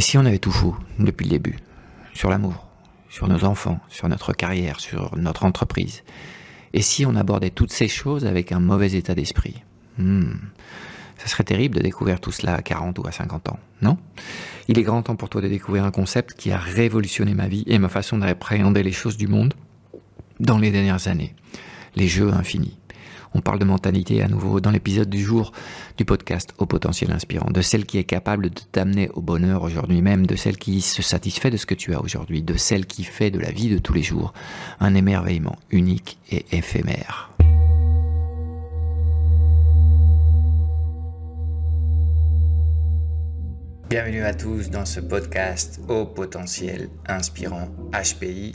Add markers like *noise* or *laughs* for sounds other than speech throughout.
Et si on avait tout faux depuis le début Sur l'amour, sur nos enfants, sur notre carrière, sur notre entreprise Et si on abordait toutes ces choses avec un mauvais état d'esprit? Hmm. Ça serait terrible de découvrir tout cela à 40 ou à 50 ans, non? Il est grand temps pour toi de découvrir un concept qui a révolutionné ma vie et ma façon d'appréhender les choses du monde dans les dernières années. Les jeux infinis. On parle de mentalité à nouveau dans l'épisode du jour du podcast au potentiel inspirant, de celle qui est capable de t'amener au bonheur aujourd'hui même, de celle qui se satisfait de ce que tu as aujourd'hui, de celle qui fait de la vie de tous les jours un émerveillement unique et éphémère. Bienvenue à tous dans ce podcast au potentiel inspirant HPI,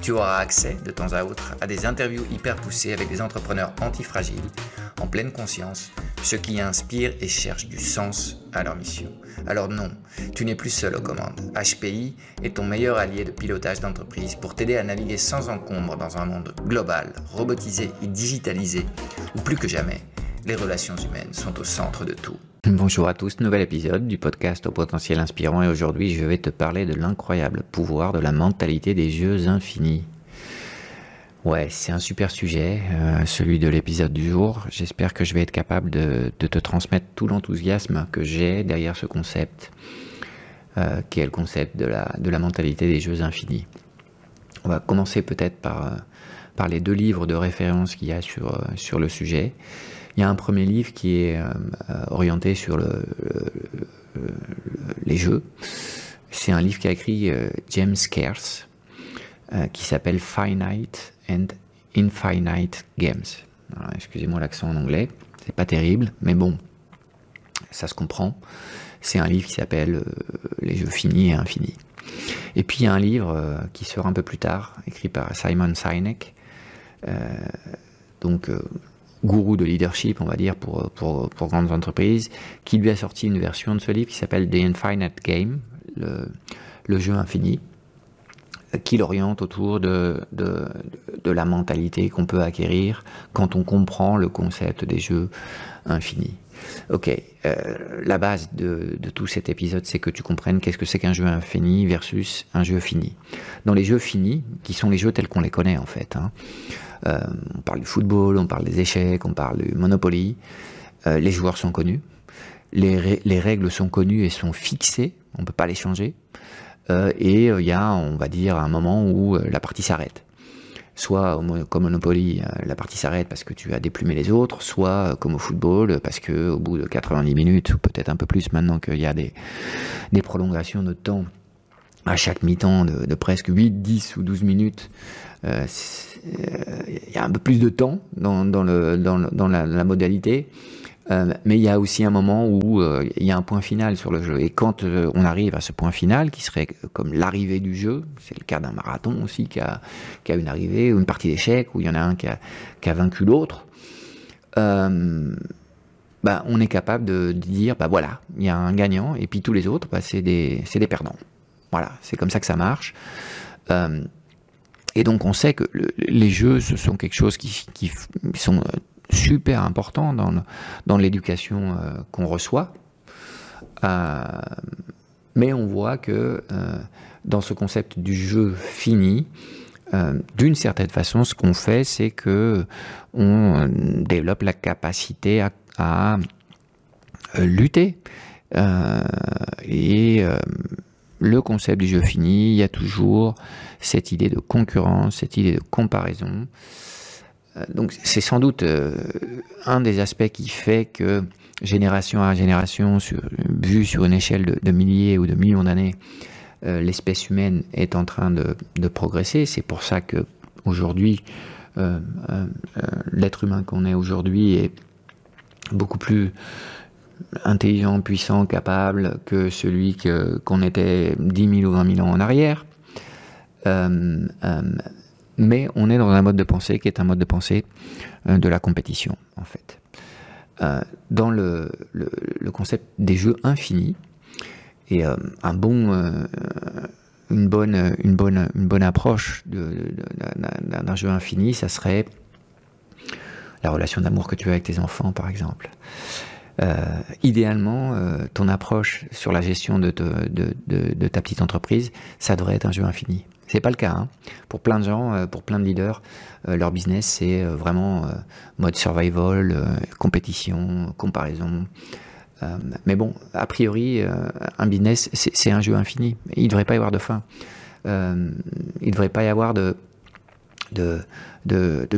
tu auras accès de temps à autre à des interviews hyper poussées avec des entrepreneurs antifragiles, en pleine conscience, ceux qui inspirent et cherchent du sens à leur mission. Alors non, tu n'es plus seul aux commandes. HPI est ton meilleur allié de pilotage d'entreprise pour t'aider à naviguer sans encombre dans un monde global, robotisé et digitalisé, où plus que jamais, les relations humaines sont au centre de tout. Bonjour à tous, nouvel épisode du podcast au potentiel inspirant et aujourd'hui je vais te parler de l'incroyable pouvoir de la mentalité des jeux infinis. Ouais, c'est un super sujet, euh, celui de l'épisode du jour. J'espère que je vais être capable de, te transmettre tout l'enthousiasme que j'ai derrière ce concept, euh, qui est le concept de la, mentalité des jeux infinis. On va commencer peut-être par, euh, par les deux livres de référence qu'il y a sur le sujet. Il y a un premier livre qui est euh, euh, orienté sur le, les jeux. C'est un livre qu'a écrit euh, James Scarce qui s'appelle Finite and Infinite Games. Excusez-moi l'accent en anglais, c'est pas terrible, mais bon, ça se comprend. C'est un livre qui s'appelle Les jeux finis et infinis. Et puis il y a un livre qui sera un peu plus tard, écrit par Simon Sinek, donc gourou de leadership, on va dire, pour, pour, grandes entreprises, qui lui a sorti une version de ce livre qui s'appelle The Infinite Game, le, le jeu infini, qui l'oriente autour de, de, de, la mentalité qu'on peut acquérir quand on comprend le concept des jeux infinis. Ok, euh, la base de, tout cet épisode, c'est que tu comprennes qu'est-ce que c'est qu'un jeu infini versus un jeu fini. Dans les jeux finis, qui sont les jeux tels qu'on les connaît en fait, hein, euh, on parle du football, on parle des échecs, on parle du Monopoly. Euh, les joueurs sont connus. Les, les, règles sont connues et sont fixées. On ne peut pas les changer. Et il y a, on va dire, un moment où la partie s'arrête soit comme Monopoly, la partie s'arrête parce que tu as déplumé les autres, soit comme au football, parce que au bout de 90 minutes, ou peut-être un peu plus maintenant qu'il y a des, prolongations de temps à chaque mi-temps de, presque 8, 10 ou 12 minutes, euh, il y a un peu plus de temps dans, la, modalité. Euh, mais il y a aussi un moment où euh, il y a un point final sur le jeu. Et quand euh, on arrive à ce point final, qui serait comme l'arrivée du jeu, c'est le cas d'un marathon aussi qui a, une arrivée, ou une partie d'échecs, où il y en a un qui a, vaincu l'autre, bah, on est capable de, dire, bah voilà, il y a un gagnant, et puis tous les autres, bah, c'est des, perdants. Voilà, c'est comme ça que ça marche. Et donc on sait que les jeux, ce sont quelque chose qui, sont super importants dans, l'éducation euh, qu'on reçoit. Euh, mais on voit que euh, dans ce concept du jeu fini, d'une certaine façon, ce qu'on fait, c'est que on développe la capacité à lutter et le concept du jeu fini, il y a toujours cette idée de concurrence, cette idée de comparaison. Donc c'est sans doute un des aspects qui fait que génération à génération, vu sur une échelle de, milliers ou de millions d'années, l'espèce humaine est en train de, de progresser. C'est pour ça que aujourd'hui, l'être humain qu'on est aujourd'hui est beaucoup plus intelligent, puissant, capable que celui qu'on était 10 000 ou 20 000 ans en arrière. Euh, euh, mais on est dans un mode de pensée qui est un mode de pensée euh, de la compétition, en fait. dans le, concept des jeux infinis, et un bon, une, bonne, une, bonne, une bonne approche d'un jeu infini, ça serait la relation d'amour que tu as avec tes enfants, par exemple. Euh, idéalement, euh, ton approche sur la gestion de, ta petite entreprise, ça devrait être un jeu infini. C'est pas le cas. Hein. Pour plein de gens, euh, pour plein de leaders, leur business c'est vraiment mode survival, compétition, comparaison. mais bon, a priori, un business c'est un jeu infini. Il ne devrait pas y avoir de fin. il ne devrait pas y avoir de,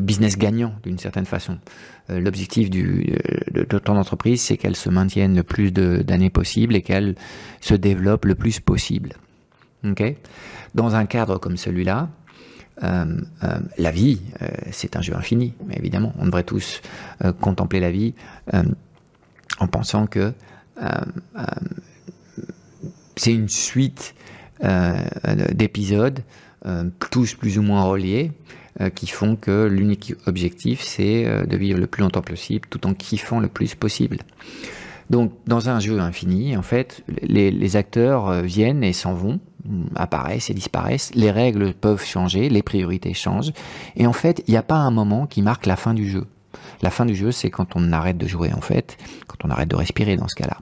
business gagnant d'une certaine façon. Euh, l'objectif de, de ton entreprise, c'est qu'elle se maintienne le plus d'années possible et qu'elle se développe le plus possible. Dans un cadre comme celui-là, euh, euh, la vie, c'est un jeu infini, évidemment, on devrait tous contempler la vie en pensant que c'est une suite d'épisodes, tous plus ou moins reliés, euh, qui font que l'unique objectif, c'est euh, de vivre le plus longtemps possible tout en kiffant le plus possible. Donc, dans un jeu infini, en fait, les, acteurs euh, viennent et s'en vont, apparaissent et disparaissent. Les règles peuvent changer, les priorités changent. Et en fait, il n'y a pas un moment qui marque la fin du jeu. La fin du jeu, c'est quand on arrête de jouer, en fait, quand on arrête de respirer dans ce cas-là.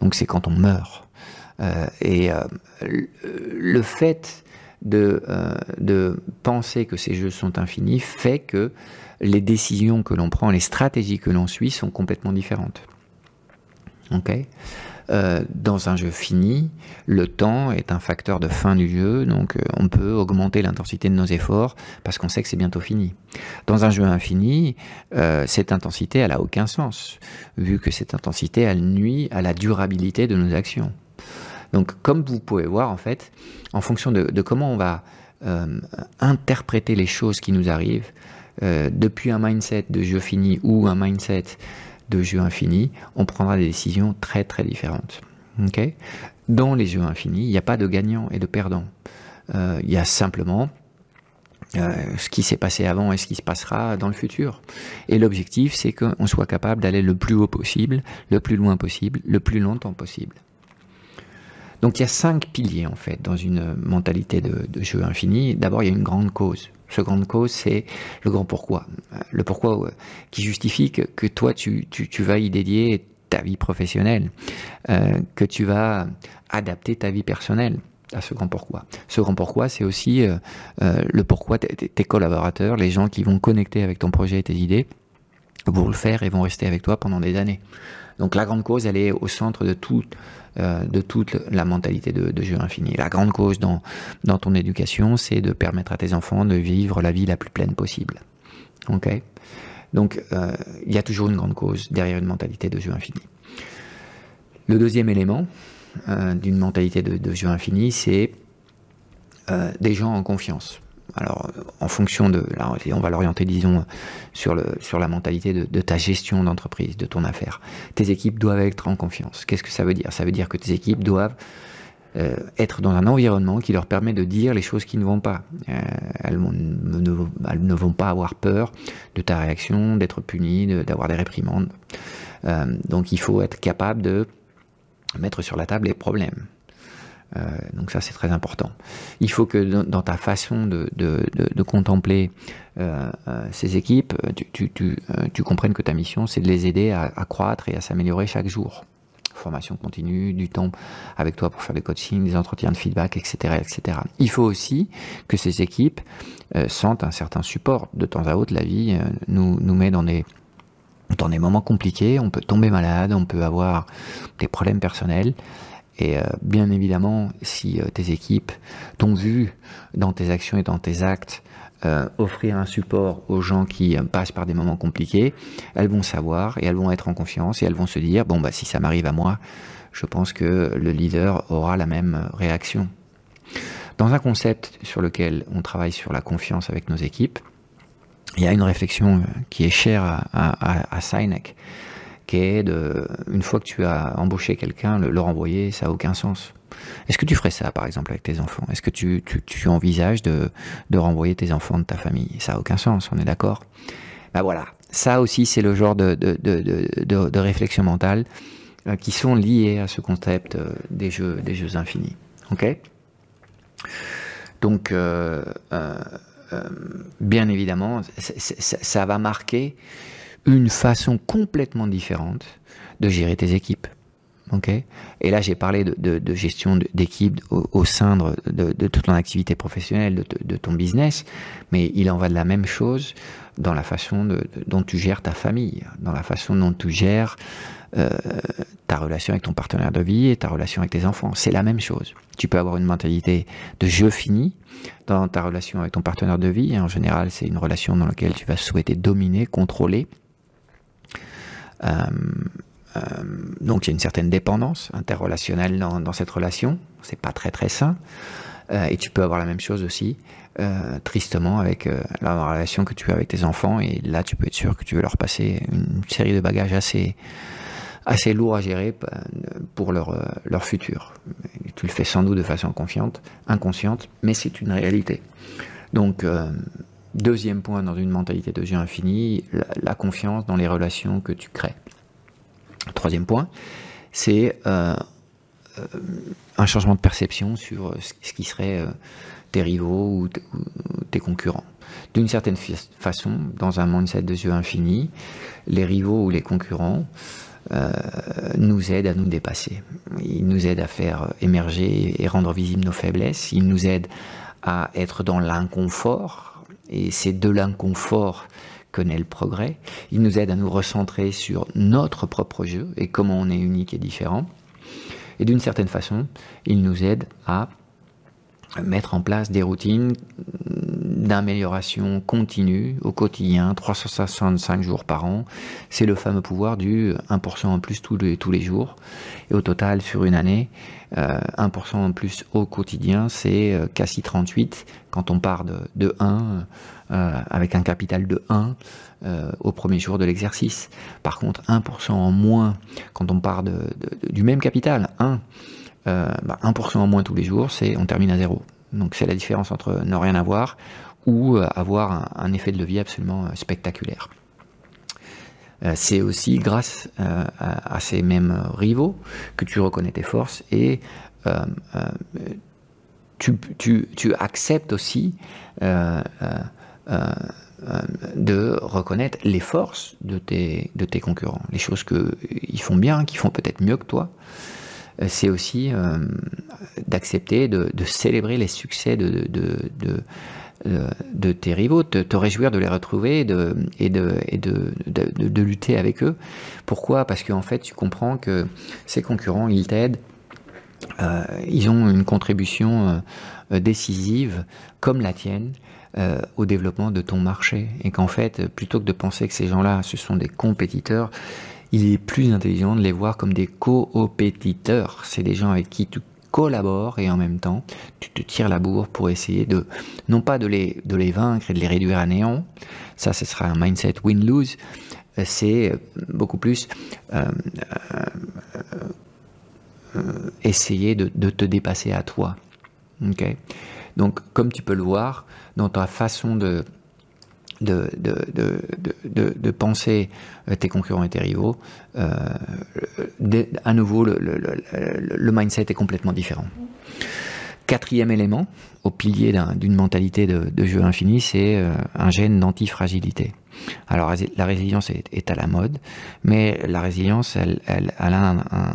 Donc, c'est quand on meurt. et le fait de, euh, de penser que ces jeux sont infinis fait que les décisions que l'on prend, les stratégies que l'on suit sont complètement différentes. Ok? Euh, dans un jeu fini, le temps est un facteur de fin du jeu, donc euh, on peut augmenter l'intensité de nos efforts parce qu'on sait que c'est bientôt fini. Dans un jeu infini, cette intensité, elle a aucun sens, vu que cette intensité, nuit à la durabilité de nos actions. Donc, comme vous pouvez voir, en fait, en fonction de, comment on va euh, interpréter les choses qui nous arrivent, euh, depuis un mindset de jeu fini ou un mindset de jeu infini, on prendra des décisions très très différentes. Dans les jeux infinis, il n'y a pas de gagnant et de perdant. Euh, il y a simplement ce qui s'est passé avant et ce qui se passera dans le futur. Et l'objectif, c'est qu'on soit capable d'aller le plus haut possible, le plus loin possible, le plus longtemps possible. Donc il y a cinq piliers en fait dans une mentalité de, jeu infini. D'abord il y a une grande cause. Ce grande cause c'est le grand pourquoi. Le pourquoi euh, qui justifie que, toi tu, vas y dédier ta vie professionnelle, euh, que tu vas adapter ta vie personnelle à ce grand pourquoi. Ce grand pourquoi, c'est aussi euh, le pourquoi tes collaborateurs, les gens qui vont connecter avec ton projet et tes idées, vont le faire et vont rester avec toi pendant des années. Donc la grande cause, elle est au centre de euh, toute la mentalité de, jeu infini. La grande cause dans, ton éducation, c'est de permettre à tes enfants de vivre la vie la plus pleine possible. Ok? Donc, euh, il y a toujours une grande cause derrière une mentalité de jeu infini. Le deuxième élément euh, d'une mentalité de, jeu infini, c'est des gens en confiance alors en fonction de, on va l'orienter disons sur, le, sur la mentalité de, ta gestion d'entreprise, de ton affaire. Tes équipes doivent être en confiance. Qu'est-ce que ça veut dire? Ça veut dire que tes équipes doivent euh, être dans un environnement qui leur permet de dire les choses qui ne vont pas. Euh, elles, ne, vont pas avoir peur de ta réaction, d'être punies, d'avoir des réprimandes. Euh, donc il faut être capable de mettre sur la table les problèmes. Euh, donc ça c'est très important. Il faut que dans, ta façon de, contempler euh, euh, ces équipes, tu, comprennes que ta mission c'est de les aider à, croître et à s'améliorer chaque jour. Formation continue, du temps avec toi pour faire des coachings, des entretiens de feedback, etc. etc. Il faut aussi que ces équipes sentent un certain support. De temps à autre, la vie nous, nous met dans des, dans des moments compliqués, on peut tomber malade, on peut avoir des problèmes personnels. Et euh, bien évidemment, si euh, tes équipes t'ont vu dans tes actions et dans tes actes euh, offrir un support aux gens qui passent par des moments compliqués, elles vont savoir et elles vont être en confiance et elles vont se dire bon bah si ça m'arrive à moi, je pense que le leader aura la même réaction. Dans un concept sur lequel on travaille sur la confiance avec nos équipes, il y a une réflexion qui est chère à, à, à qui une fois que tu as embauché quelqu'un, le, le renvoyer, ça n'a aucun sens. Est-ce que tu ferais ça, par exemple, avec tes enfants? Est-ce que tu, tu, envisages de, de, renvoyer tes enfants de ta famille? Ça n'a aucun sens, on est d'accord? Ben voilà, ça aussi, c'est le genre de, de, de réflexion mentale euh, qui sont liées à ce concept euh, des, jeux, des jeux infinis. Ok? Donc, euh, bien évidemment, ça va marquer une façon complètement différente de gérer tes équipes. Okay et là, j'ai parlé de, de, de gestion d'équipe au, au, sein de, de, toute ton activité professionnelle, de, ton business, mais il en va de la même chose dans la façon dont tu gères ta famille, dans la façon dont tu gères euh, ta relation avec ton partenaire de vie et ta relation avec tes enfants. C'est la même chose. Tu peux avoir une mentalité de jeu fini dans ta relation avec ton partenaire de vie. En général, c'est une relation dans laquelle tu vas souhaiter dominer, contrôler. Euh, euh, donc il y a une certaine dépendance interrelationnelle dans, cette relation. C'est pas très très sain. Euh, et tu peux avoir la même chose aussi, tristement, avec la relation que tu as avec tes enfants. Et là, tu peux être sûr que tu veux leur passer une série de bagages assez, assez lourds à gérer pour leur, leur futur. tu le fais sans doute de façon confiante, inconsciente, mais c'est une réalité. Donc, deuxième point dans une mentalité de jeu infini, la, confiance dans les relations que tu crées. Troisième point, c'est euh, euh, un changement de perception sur euh, ce qui serait tes rivaux ou, tes concurrents. D'une certaine façon, dans un mindset de jeu infini, les rivaux ou les concurrents nous aident à nous dépasser. Ils nous aident à faire émerger et rendre visibles nos faiblesses. Ils nous aident à être dans l'inconfort. Et c'est de l'inconfort connaît le progrès. Il nous aide à nous recentrer sur notre propre jeu et comment on est unique et différent. Et d'une certaine façon, il nous aide à mettre en place des routines d'amélioration continue au quotidien, 365 jours par an. C'est le fameux pouvoir du 1% en plus tous les, tous les jours. Et au total, sur une année, 1% euh, en plus au quotidien, c'est euh, quasi 38 quand on part de, de 1 euh, avec un capital de 1 au premier jour de l'exercice. Par contre, 1% en moins quand on part de, du même capital, 1, bah 1% en moins tous les jours, c'est on termine à zéro. Donc c'est la différence entre ne rien avoir ou avoir un, effet de levier absolument spectaculaire. c'est aussi grâce à, ces mêmes rivaux que tu reconnais tes forces et tu, tu, tu, acceptes aussi euh, euh, de reconnaître les forces de tes, de tes concurrents, les choses qu'ils font bien, qu'ils font peut-être mieux que toi. Euh, c'est aussi d'accepter de, de, célébrer les succès de, de, de, de tes rivaux, de te réjouir de les retrouver et de, et de, et de, de, de lutter avec eux. Pourquoi? Parce qu'en fait, tu comprends que ces concurrents, ils t'aident, euh, ils ont une contribution euh, décisive comme la tienne euh, au développement de ton marché. Et qu'en fait, plutôt que de penser que ces gens-là, ce sont des compétiteurs, il est plus intelligent de les voir comme des coopétiteurs. C'est des gens avec qui tu collabores et en même temps, tu te tires la bourre pour essayer de, non pas de les, de les vaincre et de les réduire à néant, ça, ce sera un mindset win-lose, c'est beaucoup plus euh, euh, essayer de, de, te dépasser à toi. Okay Donc, comme tu peux le voir, dans ta façon de, de, de, de, penser euh, tes concurrents et tes rivaux, euh, à nouveau, le, mindset est complètement différent. Quatrième élément, au pilier d'une mentalité de, jeu infini, c'est euh, un gène d'antifragilité. Alors la résilience est, à la mode, mais la résilience, elle, a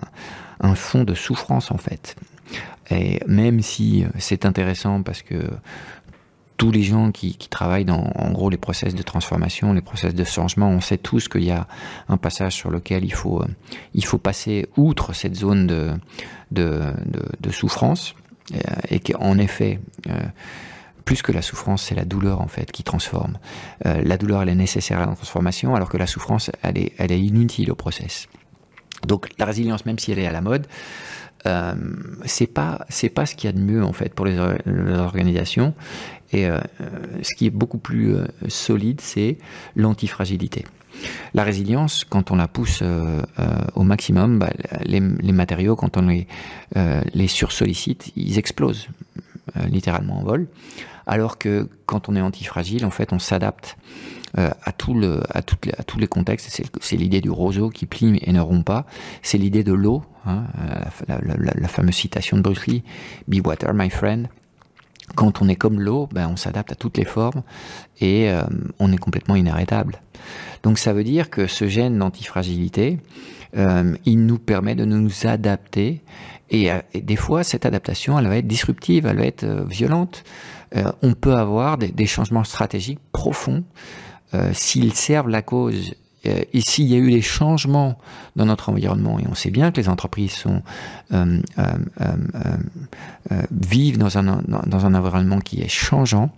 un, fond de souffrance en fait. Et même si c'est intéressant parce que tous les gens qui, qui, travaillent dans en gros les process de transformation, les process de changement, on sait tous qu'il y a un passage sur lequel il faut, il faut passer outre cette zone de, de, de, de souffrance et, qu'en effet, euh, plus que la souffrance, c'est la douleur en fait qui transforme. la douleur, elle est nécessaire à la transformation, alors que la souffrance, elle est, elle est inutile au process. Donc la résilience, même si elle est à la mode, euh, c'est pas c'est pas ce qu'il y a de mieux en fait pour les, organisations. Et euh, ce qui est beaucoup plus euh, solide, c'est l'antifragilité. La résilience, quand on la pousse au maximum, bah, les, matériaux, quand on les, les sursollicite, ils explosent littéralement en vol. Alors que quand on est antifragile, en fait, on s'adapte à, tout le, à, toutes à tous les contextes. C'est l'idée du roseau qui plie et ne rompt pas. C'est l'idée de l'eau, hein, la, la, fameuse citation de Bruce Lee, Be water, my friend. Quand on est comme l'eau, ben, on s'adapte à toutes les formes et euh, on est complètement inarrêtable. Donc ça veut dire que ce gène d'antifragilité, euh, il nous permet de nous adapter et, des fois cette adaptation, elle va être disruptive, elle va être violente. on peut avoir des changements stratégiques profonds euh, s'ils servent la cause euh, et s'il y a eu des changements dans notre environnement, et on sait bien que les entreprises euh, vivent dans un, environnement qui est changeant,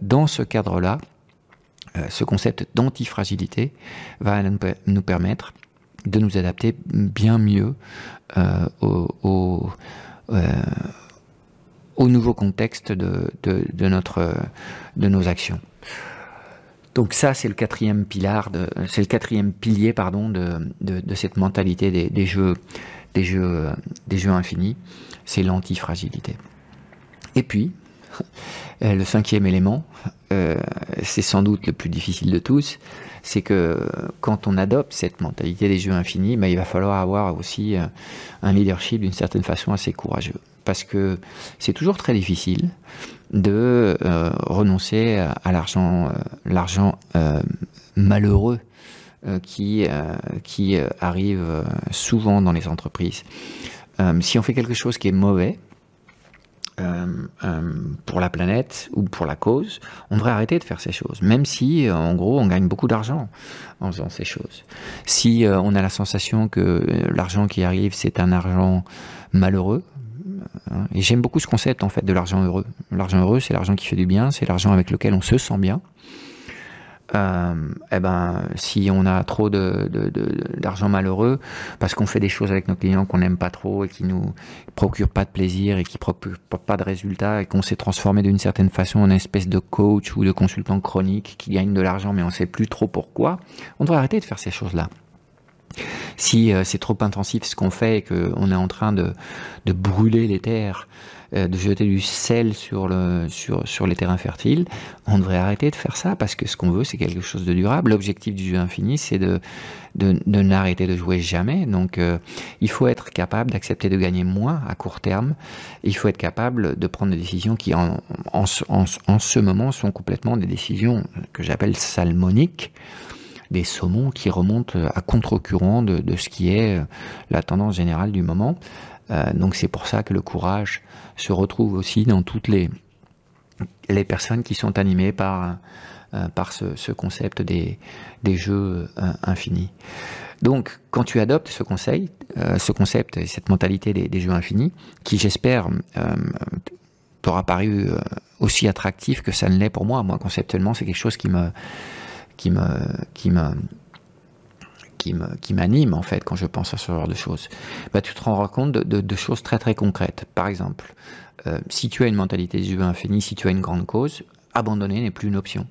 dans ce cadre-là, ce concept d'antifragilité va nous permettre de nous adapter bien mieux au, au, au, nouveau contexte de nos actions. Donc ça, c'est le quatrième c'est le quatrième pilier, pardon, de, cette mentalité des, des, jeux, des jeux, des jeux infinis. C'est l'antifragilité. Et puis, *laughs* euh, le cinquième élément, euh, c'est sans doute le plus difficile de tous, c'est que quand on adopte cette mentalité des jeux infinis, ben, il va falloir avoir aussi euh, un leadership d'une certaine façon assez courageux. Parce que c'est toujours très difficile de euh, renoncer à l'argent, euh, euh, malheureux qui, qui arrive souvent dans les entreprises. si on fait quelque chose qui est mauvais, pour la planète ou pour la cause, on devrait arrêter de faire ces choses, même si en gros on gagne beaucoup d'argent en faisant ces choses. Si on a la sensation que l'argent qui arrive c'est un argent malheureux. Et j'aime beaucoup ce concept en fait de l'argent heureux. L'argent heureux, c'est l'argent qui fait du bien, c'est l'argent avec lequel on se sent bien. Euh, eh ben, si on a trop d'argent malheureux parce qu'on fait des choses avec nos clients qu'on n'aime pas trop et qui nous procurent pas de plaisir et qui procurent pas de résultats et qu'on s'est transformé d'une certaine façon en espèce de coach ou de consultant chronique qui gagne de l'argent mais on sait plus trop pourquoi, on devrait arrêter de faire ces choses-là. Si euh, c'est trop intensif ce qu'on fait et qu'on est en train de, brûler les terres, euh, de jeter du sel sur, le, sur, sur les terrains fertiles, on devrait arrêter de faire ça parce que ce qu'on veut, c'est quelque chose de durable. L'objectif du jeu infini, c'est de, n'arrêter de jouer jamais. Donc, euh, il faut être capable d'accepter de gagner moins à court terme. Il faut être capable de prendre des décisions qui, en ce moment, sont complètement des décisions que j'appelle salmoniques des saumons qui remontent à contre-courant de, ce qui est euh, la tendance générale du moment. Euh, donc c'est pour ça que le courage se retrouve aussi dans toutes les, personnes qui sont animées par, euh, ce, concept des, des jeux infinis. Donc, quand tu adoptes ce conseil, ce concept et cette mentalité des, jeux infinis, qui j'espère t'aura paru aussi attractif que ça ne l'est pour moi. Moi, conceptuellement, c'est quelque chose qui me, qui me, qui me, qui me, qui m'anime en fait quand je pense à ce genre de choses. Bah, tu te rends compte de, choses très très concrètes. Par exemple, euh, si tu as une mentalité du jeu infini, si tu as une grande cause, abandonner n'est plus une option.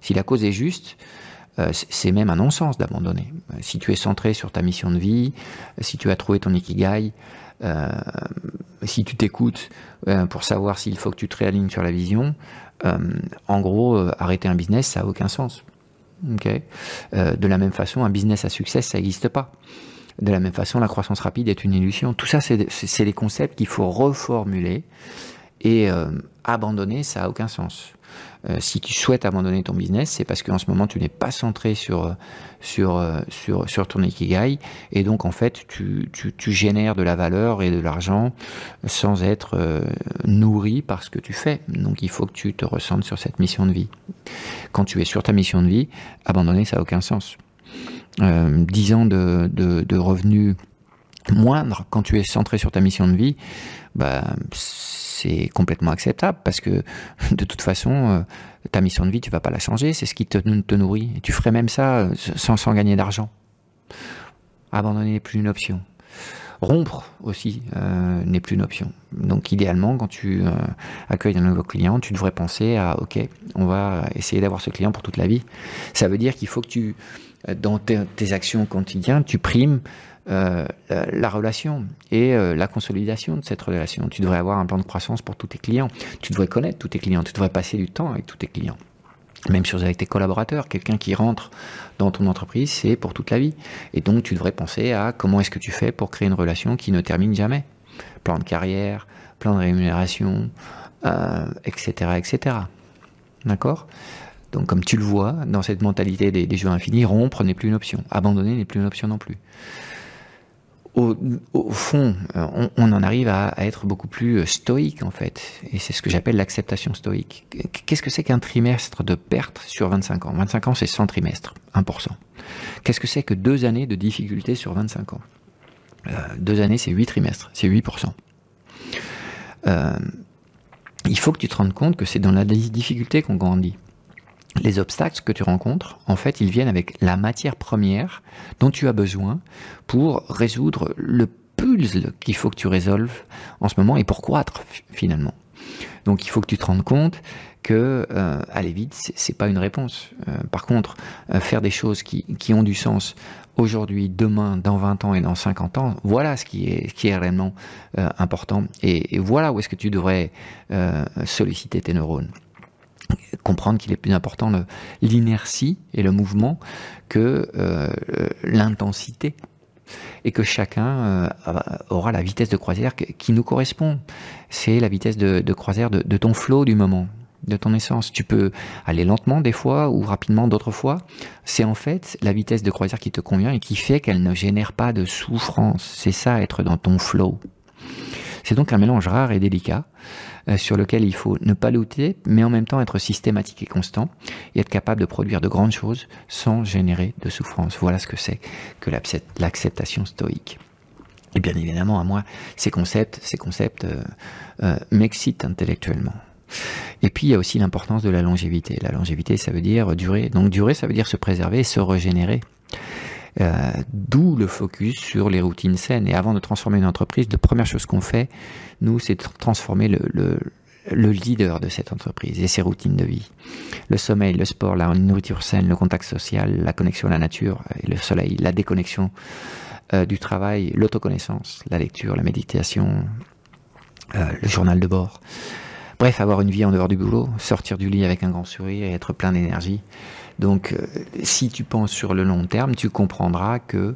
Si la cause est juste, euh, c'est même un non-sens d'abandonner. Si tu es centré sur ta mission de vie, si tu as trouvé ton ikigai, euh, si tu t'écoutes euh, pour savoir s'il faut que tu te réalignes sur la vision, euh, en gros, arrêter un business, ça a aucun sens. Euh, de la même façon, un business à succès, ça n'existe pas. De la même façon, la croissance rapide est une illusion. Tout ça, c'est des concepts qu'il faut reformuler et euh, abandonner, ça n'a aucun sens. Euh, si tu souhaites abandonner ton business, c'est parce qu'en ce moment tu n'es pas centré sur sur sur sur ton ikigai et donc en fait tu, tu, tu génères de la valeur et de l'argent sans être nourri par ce que tu fais. Donc il faut que tu te ressentes sur cette mission de vie. Quand tu es sur ta mission de vie, abandonner ça n'a aucun sens. Euh, 10 ans de, de revenus moindres quand tu es centré sur ta mission de vie, bah c'est complètement acceptable parce que de toute façon, euh, ta mission de vie, tu vas pas la changer, c'est ce qui te, te nourrit. Et tu ferais même ça euh, sans, sans gagner d'argent. Abandonner n'est plus une option. Rompre aussi euh, n'est plus une option. Donc idéalement, quand tu accueilles un nouveau client, tu devrais penser à OK, on va essayer d'avoir ce client pour toute la vie. Ça veut dire qu'il faut que tu, dans tes, tes actions quotidiennes, tu primes euh, la relation et euh, la consolidation de cette relation. Tu devrais avoir un plan de croissance pour tous tes clients. Tu devrais connaître tous tes clients. Tu devrais passer du temps avec tous tes clients. Même chose avec tes collaborateurs. Quelqu'un qui rentre dans ton entreprise, c'est pour toute la vie. Et donc, tu devrais penser à comment est-ce que tu fais pour créer une relation qui ne termine jamais. Plan de carrière, plan de rémunération, euh, etc., etc. D'accord? Donc, comme tu le vois, dans cette mentalité des, des jeux infinis, rompre n'est plus une option. Abandonner n'est plus une option non plus au, fond, euh, on, en arrive à, être beaucoup plus euh, stoïque en fait. Et c'est ce que j'appelle l'acceptation stoïque. Qu'est-ce que c'est qu'un trimestre de perte sur 25 ans? 25 ans, c'est 100 trimestres, 1%. Qu'est-ce que c'est que deux années de difficulté sur 25 ans? Euh, Deux années, c'est 8 trimestres, c'est 8%. il faut que tu te rendes compte que c'est dans la difficulté qu'on grandit les obstacles que tu rencontres, en fait, ils viennent avec la matière première dont tu as besoin pour résoudre le puzzle qu'il faut que tu résolves en ce moment et pour croître finalement. Donc il faut que tu te rendes compte que euh, aller vite, c'est pas une réponse. Euh, par contre, euh, faire des choses qui, ont du sens aujourd'hui, demain, dans 20 ans et dans 50 ans, voilà ce qui est, qui réellement important. Et, et, voilà où est-ce que tu devrais solliciter tes neurones comprendre qu'il est plus important l'inertie et le mouvement que euh, l'intensité et que chacun euh, aura la vitesse de croisière qui nous correspond. C'est la vitesse de, croisière de, ton flot du moment, de ton essence. Tu peux aller lentement des fois ou rapidement d'autres fois. C'est en fait la vitesse de croisière qui te convient et qui fait qu'elle ne génère pas de souffrance. C'est ça être dans ton flow. C'est donc un mélange rare et délicat euh, sur lequel il faut ne pas lutter, mais en même temps être systématique et constant et être capable de produire de grandes choses sans générer de souffrance. Voilà ce que c'est que l'acceptation stoïque. Et bien évidemment, à moi, ces concepts, ces concepts euh, euh, m'excitent intellectuellement. Et puis il y a aussi l'importance de la longévité. La longévité, ça veut dire durer. Donc durer, ça veut dire se préserver se régénérer. Euh, d'où le focus sur les routines saines. Et avant de transformer une entreprise, la première chose qu'on fait, nous, c'est de transformer le, le, le, leader de cette entreprise et ses routines de vie. Le sommeil, le sport, la nourriture saine, le contact social, la connexion à la nature et le soleil, la déconnexion euh, du travail, l'autoconnaissance, la lecture, la méditation, euh, le journal de bord. Bref, avoir une vie en dehors du boulot, sortir du lit avec un grand sourire et être plein d'énergie. Donc, euh, si tu penses sur le long terme, tu comprendras que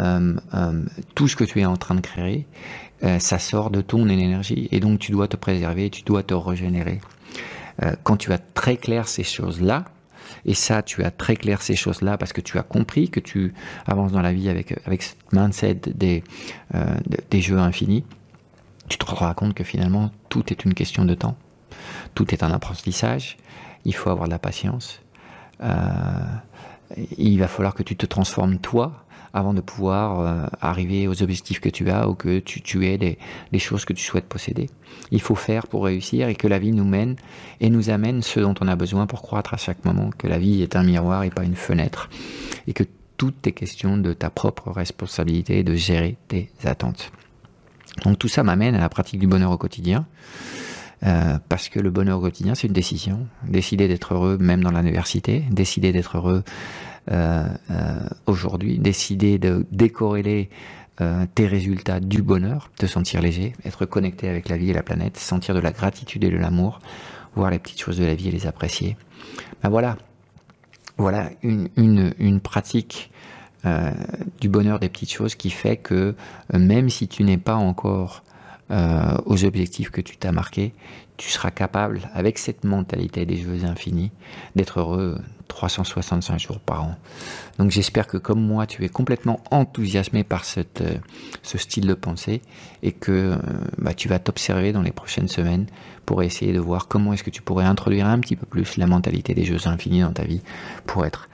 euh, euh, tout ce que tu es en train de créer, ça sort de ton énergie. Et donc, tu dois te préserver, tu dois te régénérer. quand tu as très clair ces choses-là, et ça, tu as très clair ces choses-là parce que tu as compris que tu avances dans la vie avec, avec ce mindset des, des jeux infinis, tu te rendras compte que finalement, tout est une question de temps. Tout est un apprentissage. Il faut avoir de la patience. Euh, il va falloir que tu te transformes toi avant de pouvoir euh, arriver aux objectifs que tu as ou que tu, tu aies des, choses que tu souhaites posséder. Il faut faire pour réussir et que la vie nous mène et nous amène ce dont on a besoin pour croître à chaque moment, que la vie est un miroir et pas une fenêtre, et que tout est question de ta propre responsabilité de gérer tes attentes. Donc tout ça m'amène à la pratique du bonheur au quotidien. Euh, parce que le bonheur au quotidien, c'est une décision. Décider d'être heureux même dans l'université, décider d'être heureux euh, euh, aujourd'hui, décider de décorréler tes résultats du bonheur, te sentir léger, être connecté avec la vie et la planète, sentir de la gratitude et de l'amour, voir les petites choses de la vie et les apprécier. Ben voilà, voilà une, une, une pratique du bonheur des petites choses qui fait que même si tu n'es pas encore euh, aux objectifs que tu t'as marqués, tu seras capable, avec cette mentalité des jeux infinis, d'être heureux 365 jours par an. Donc j'espère que comme moi, tu es complètement enthousiasmé par euh, ce style de pensée et que euh, bah, tu vas t'observer dans les prochaines semaines pour essayer de voir comment est-ce que tu pourrais introduire un petit peu plus la mentalité des jeux infinis dans ta vie pour être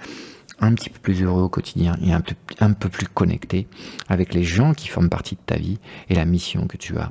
un petit peu plus heureux au quotidien et un peu, un peu plus connecté avec les gens qui forment partie de ta vie et la mission que tu as